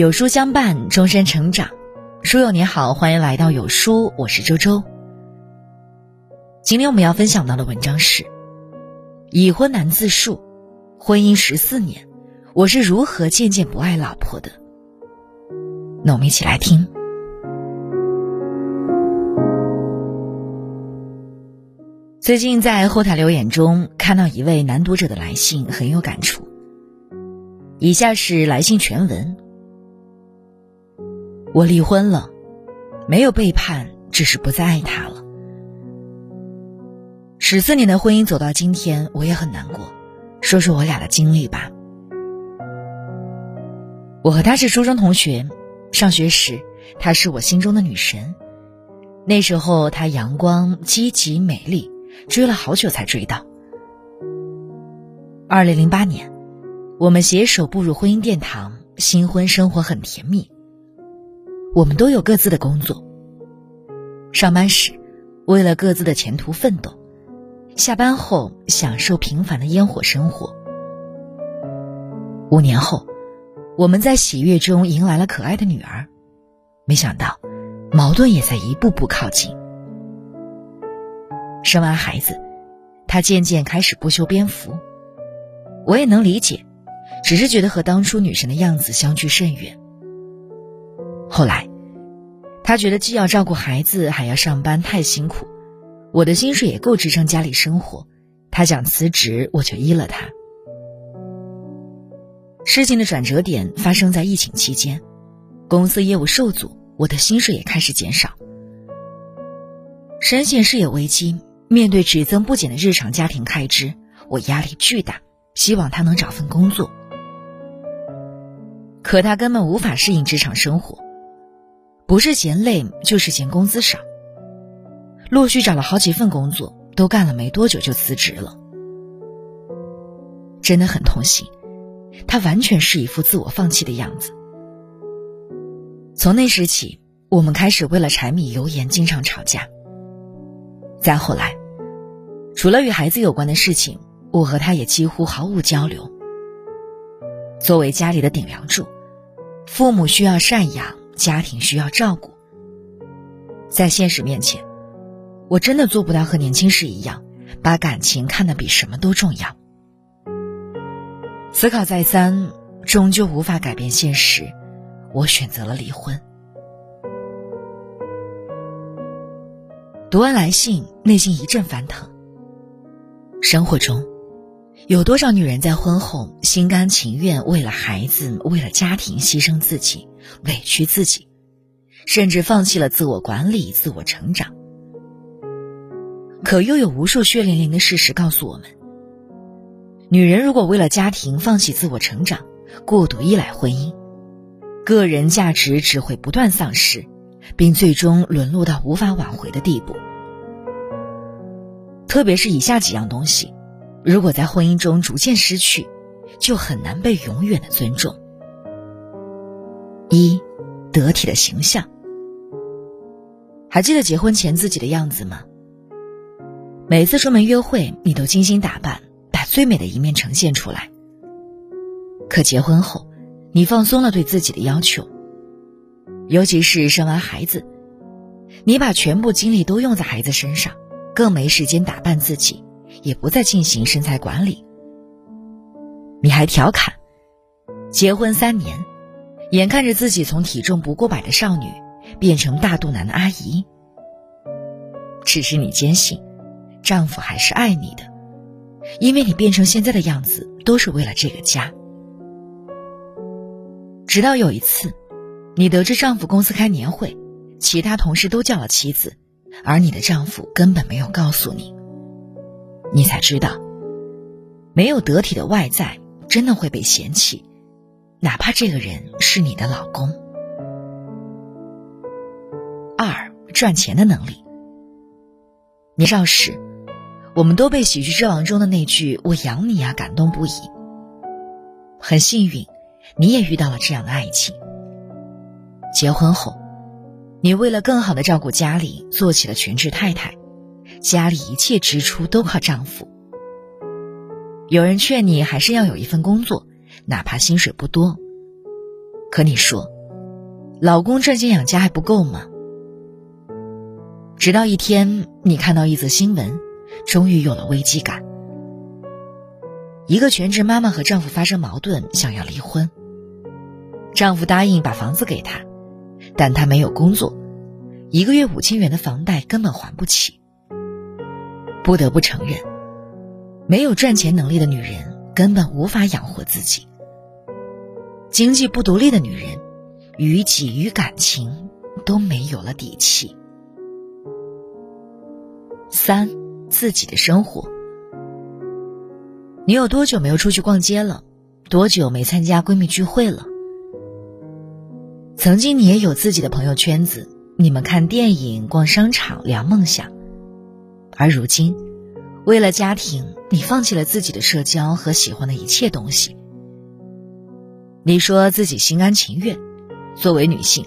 有书相伴，终身成长。书友你好，欢迎来到有书，我是周周。今天我们要分享到的文章是：已婚男自述，婚姻十四年，我是如何渐渐不爱老婆的。那我们一起来听。最近在后台留言中看到一位男读者的来信，很有感触。以下是来信全文。我离婚了，没有背叛，只是不再爱他了。十四年的婚姻走到今天，我也很难过。说说我俩的经历吧。我和他是初中同学，上学时她是我心中的女神。那时候她阳光、积极、美丽，追了好久才追到。二零零八年，我们携手步入婚姻殿堂，新婚生活很甜蜜。我们都有各自的工作。上班时，为了各自的前途奋斗；下班后，享受平凡的烟火生活。五年后，我们在喜悦中迎来了可爱的女儿。没想到，矛盾也在一步步靠近。生完孩子，他渐渐开始不修边幅。我也能理解，只是觉得和当初女神的样子相距甚远。后来，他觉得既要照顾孩子，还要上班，太辛苦。我的薪水也够支撑家里生活，他想辞职，我就依了他。事情的转折点发生在疫情期间，公司业务受阻，我的薪水也开始减少。深陷事业危机，面对只增不减的日常家庭开支，我压力巨大，希望他能找份工作。可他根本无法适应职场生活。不是嫌累，就是嫌工资少。陆续找了好几份工作，都干了没多久就辞职了。真的很痛心，他完全是一副自我放弃的样子。从那时起，我们开始为了柴米油盐经常吵架。再后来，除了与孩子有关的事情，我和他也几乎毫无交流。作为家里的顶梁柱，父母需要赡养。家庭需要照顾，在现实面前，我真的做不到和年轻时一样，把感情看得比什么都重要。思考再三，终究无法改变现实，我选择了离婚。读完来信，内心一阵翻腾。生活中，有多少女人在婚后心甘情愿为了孩子、为了家庭牺牲自己？委屈自己，甚至放弃了自我管理、自我成长。可又有无数血淋淋的事实告诉我们：女人如果为了家庭放弃自我成长，过度依赖婚姻，个人价值只会不断丧失，并最终沦落到无法挽回的地步。特别是以下几样东西，如果在婚姻中逐渐失去，就很难被永远的尊重。一，得体的形象。还记得结婚前自己的样子吗？每次出门约会，你都精心打扮，把最美的一面呈现出来。可结婚后，你放松了对自己的要求，尤其是生完孩子，你把全部精力都用在孩子身上，更没时间打扮自己，也不再进行身材管理。你还调侃，结婚三年。眼看着自己从体重不过百的少女变成大肚腩的阿姨，只是你坚信，丈夫还是爱你的，因为你变成现在的样子都是为了这个家。直到有一次，你得知丈夫公司开年会，其他同事都叫了妻子，而你的丈夫根本没有告诉你，你才知道，没有得体的外在，真的会被嫌弃。哪怕这个人是你的老公。二赚钱的能力。年少时，我们都被喜剧之王中的那句“我养你啊”感动不已。很幸运，你也遇到了这样的爱情。结婚后，你为了更好的照顾家里，做起了全职太太，家里一切支出都靠丈夫。有人劝你还是要有一份工作。哪怕薪水不多，可你说，老公赚钱养家还不够吗？直到一天，你看到一则新闻，终于有了危机感。一个全职妈妈和丈夫发生矛盾，想要离婚。丈夫答应把房子给她，但她没有工作，一个月五千元的房贷根本还不起。不得不承认，没有赚钱能力的女人根本无法养活自己。经济不独立的女人，于己于感情都没有了底气。三，自己的生活。你有多久没有出去逛街了？多久没参加闺蜜聚会了？曾经你也有自己的朋友圈子，你们看电影、逛商场、聊梦想，而如今，为了家庭，你放弃了自己的社交和喜欢的一切东西。你说自己心甘情愿，作为女性，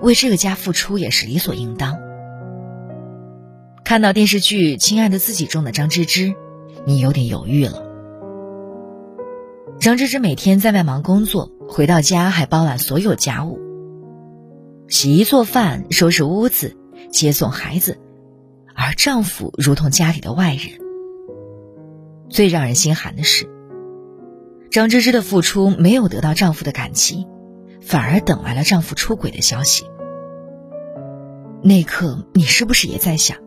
为这个家付出也是理所应当。看到电视剧《亲爱的自己》中的张芝芝，你有点犹豫了。张芝芝每天在外忙工作，回到家还包揽所有家务，洗衣做饭、收拾屋子、接送孩子，而丈夫如同家里的外人。最让人心寒的是。张芝芝的付出没有得到丈夫的感激，反而等来了丈夫出轨的消息。那一刻，你是不是也在想，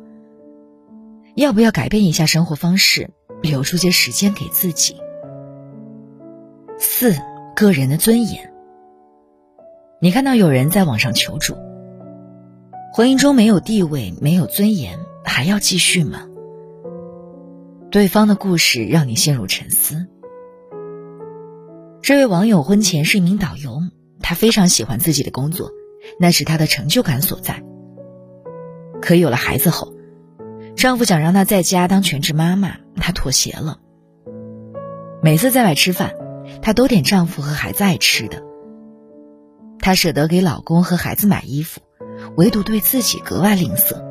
要不要改变一下生活方式，留出些时间给自己？四，个人的尊严。你看到有人在网上求助，婚姻中没有地位、没有尊严，还要继续吗？对方的故事让你陷入沉思。这位网友婚前是一名导游，他非常喜欢自己的工作，那是他的成就感所在。可有了孩子后，丈夫想让她在家当全职妈妈，她妥协了。每次在外吃饭，她都点丈夫和孩子爱吃的。她舍得给老公和孩子买衣服，唯独对自己格外吝啬。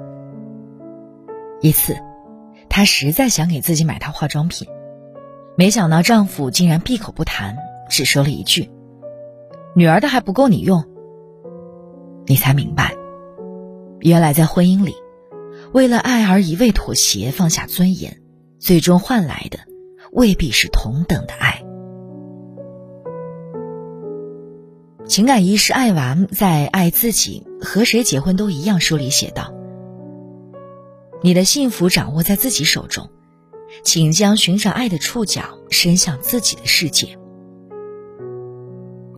一次，她实在想给自己买套化妆品，没想到丈夫竟然闭口不谈。只说了一句：“女儿的还不够你用。”你才明白，原来在婚姻里，为了爱而一味妥协、放下尊严，最终换来的未必是同等的爱。情感医师艾娃在《爱自己和谁结婚都一样》书里写道：“你的幸福掌握在自己手中，请将寻找爱的触角伸向自己的世界。”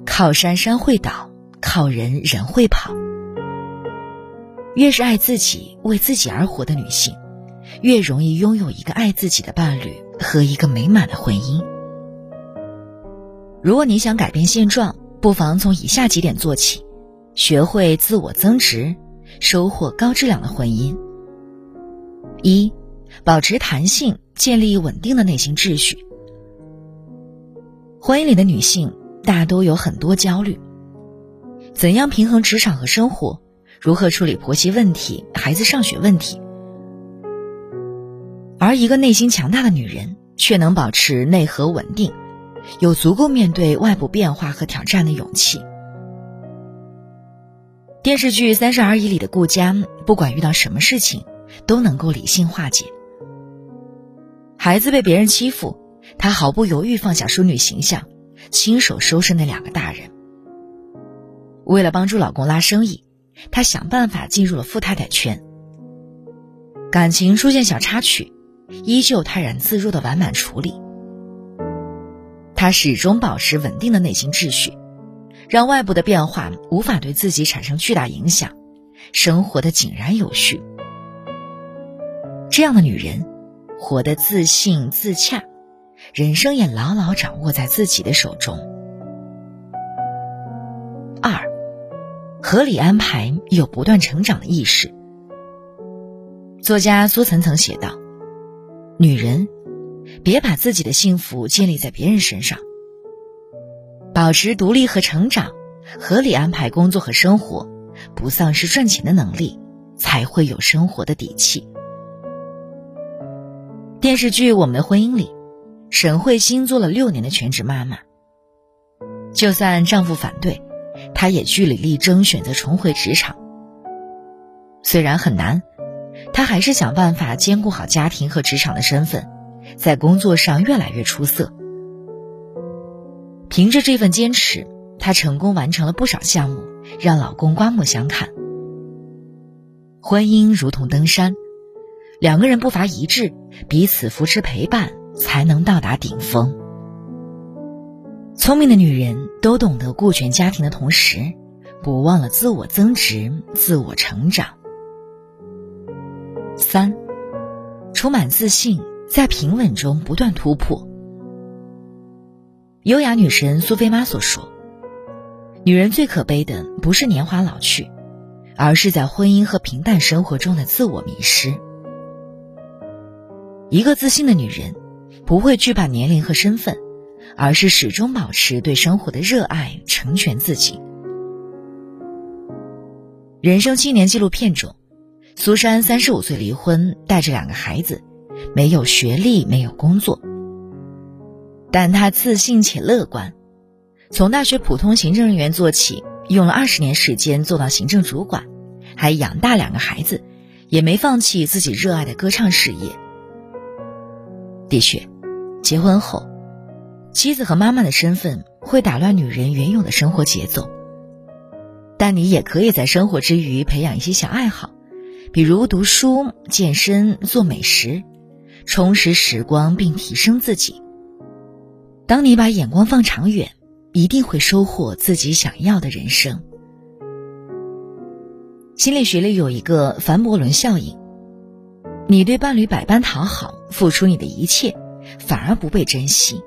靠山山会倒，靠人人会跑。越是爱自己、为自己而活的女性，越容易拥有一个爱自己的伴侣和一个美满的婚姻。如果你想改变现状，不妨从以下几点做起：学会自我增值，收获高质量的婚姻。一、保持弹性，建立稳定的内心秩序。婚姻里的女性。大都有很多焦虑，怎样平衡职场和生活？如何处理婆媳问题、孩子上学问题？而一个内心强大的女人，却能保持内核稳定，有足够面对外部变化和挑战的勇气。电视剧《三十而已》里的顾佳，不管遇到什么事情，都能够理性化解。孩子被别人欺负，她毫不犹豫放下淑女形象。亲手收拾那两个大人。为了帮助老公拉生意，她想办法进入了富太太圈。感情出现小插曲，依旧泰然自若的完满处理。她始终保持稳定的内心秩序，让外部的变化无法对自己产生巨大影响，生活的井然有序。这样的女人，活得自信自洽。人生也牢牢掌握在自己的手中。二，合理安排有不断成长的意识。作家苏岑曾写道：“女人，别把自己的幸福建立在别人身上，保持独立和成长，合理安排工作和生活，不丧失赚钱的能力，才会有生活的底气。”电视剧《我们的婚姻》里。沈慧欣做了六年的全职妈妈，就算丈夫反对，她也据理力争，选择重回职场。虽然很难，她还是想办法兼顾好家庭和职场的身份，在工作上越来越出色。凭着这份坚持，她成功完成了不少项目，让老公刮目相看。婚姻如同登山，两个人步伐一致，彼此扶持陪伴，才能到达顶峰。聪明的女人都懂得顾全家庭的同时，不忘了自我增值、自我成长。三，充满自信，在平稳中不断突破。优雅女神苏菲妈所说：“女人最可悲的不是年华老去。”而是在婚姻和平淡生活中的自我迷失。一个自信的女人，不会惧怕年龄和身份，而是始终保持对生活的热爱，成全自己。人生七年纪录片中，苏珊三十五岁离婚，带着两个孩子，没有学历，没有工作，但她自信且乐观，从大学普通行政人员做起。用了二十年时间做到行政主管，还养大两个孩子，也没放弃自己热爱的歌唱事业。的确，结婚后，妻子和妈妈的身份会打乱女人原有的生活节奏。但你也可以在生活之余培养一些小爱好，比如读书、健身、做美食，充实时光并提升自己。当你把眼光放长远。一定会收获自己想要的人生。心理学里有一个凡伯伦效应：你对伴侣百般讨好，付出你的一切，反而不被珍惜；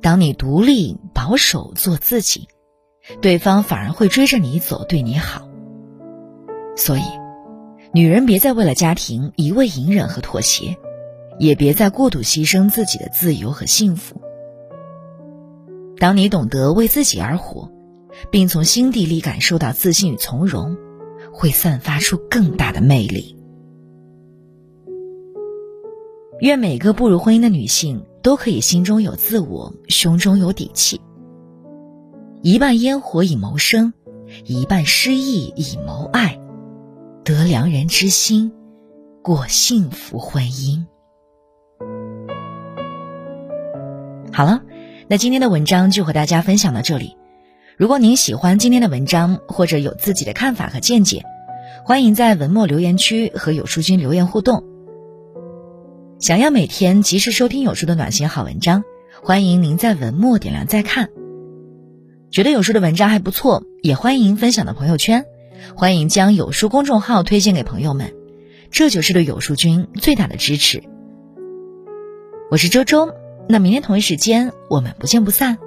当你独立保守做自己，对方反而会追着你走，对你好。所以，女人别再为了家庭一味隐忍和妥协，也别再过度牺牲自己的自由和幸福。当你懂得为自己而活，并从心底里感受到自信与从容，会散发出更大的魅力。愿每个步入婚姻的女性都可以心中有自我，胸中有底气。一半烟火以谋生，一半诗意以谋爱，得良人之心，过幸福婚姻。好了。那今天的文章就和大家分享到这里。如果您喜欢今天的文章，或者有自己的看法和见解，欢迎在文末留言区和有书君留言互动。想要每天及时收听有书的暖心好文章，欢迎您在文末点亮再看。觉得有书的文章还不错，也欢迎分享到朋友圈，欢迎将有书公众号推荐给朋友们，这就是对有书君最大的支持。我是周周。那明天同一时间，我们不见不散。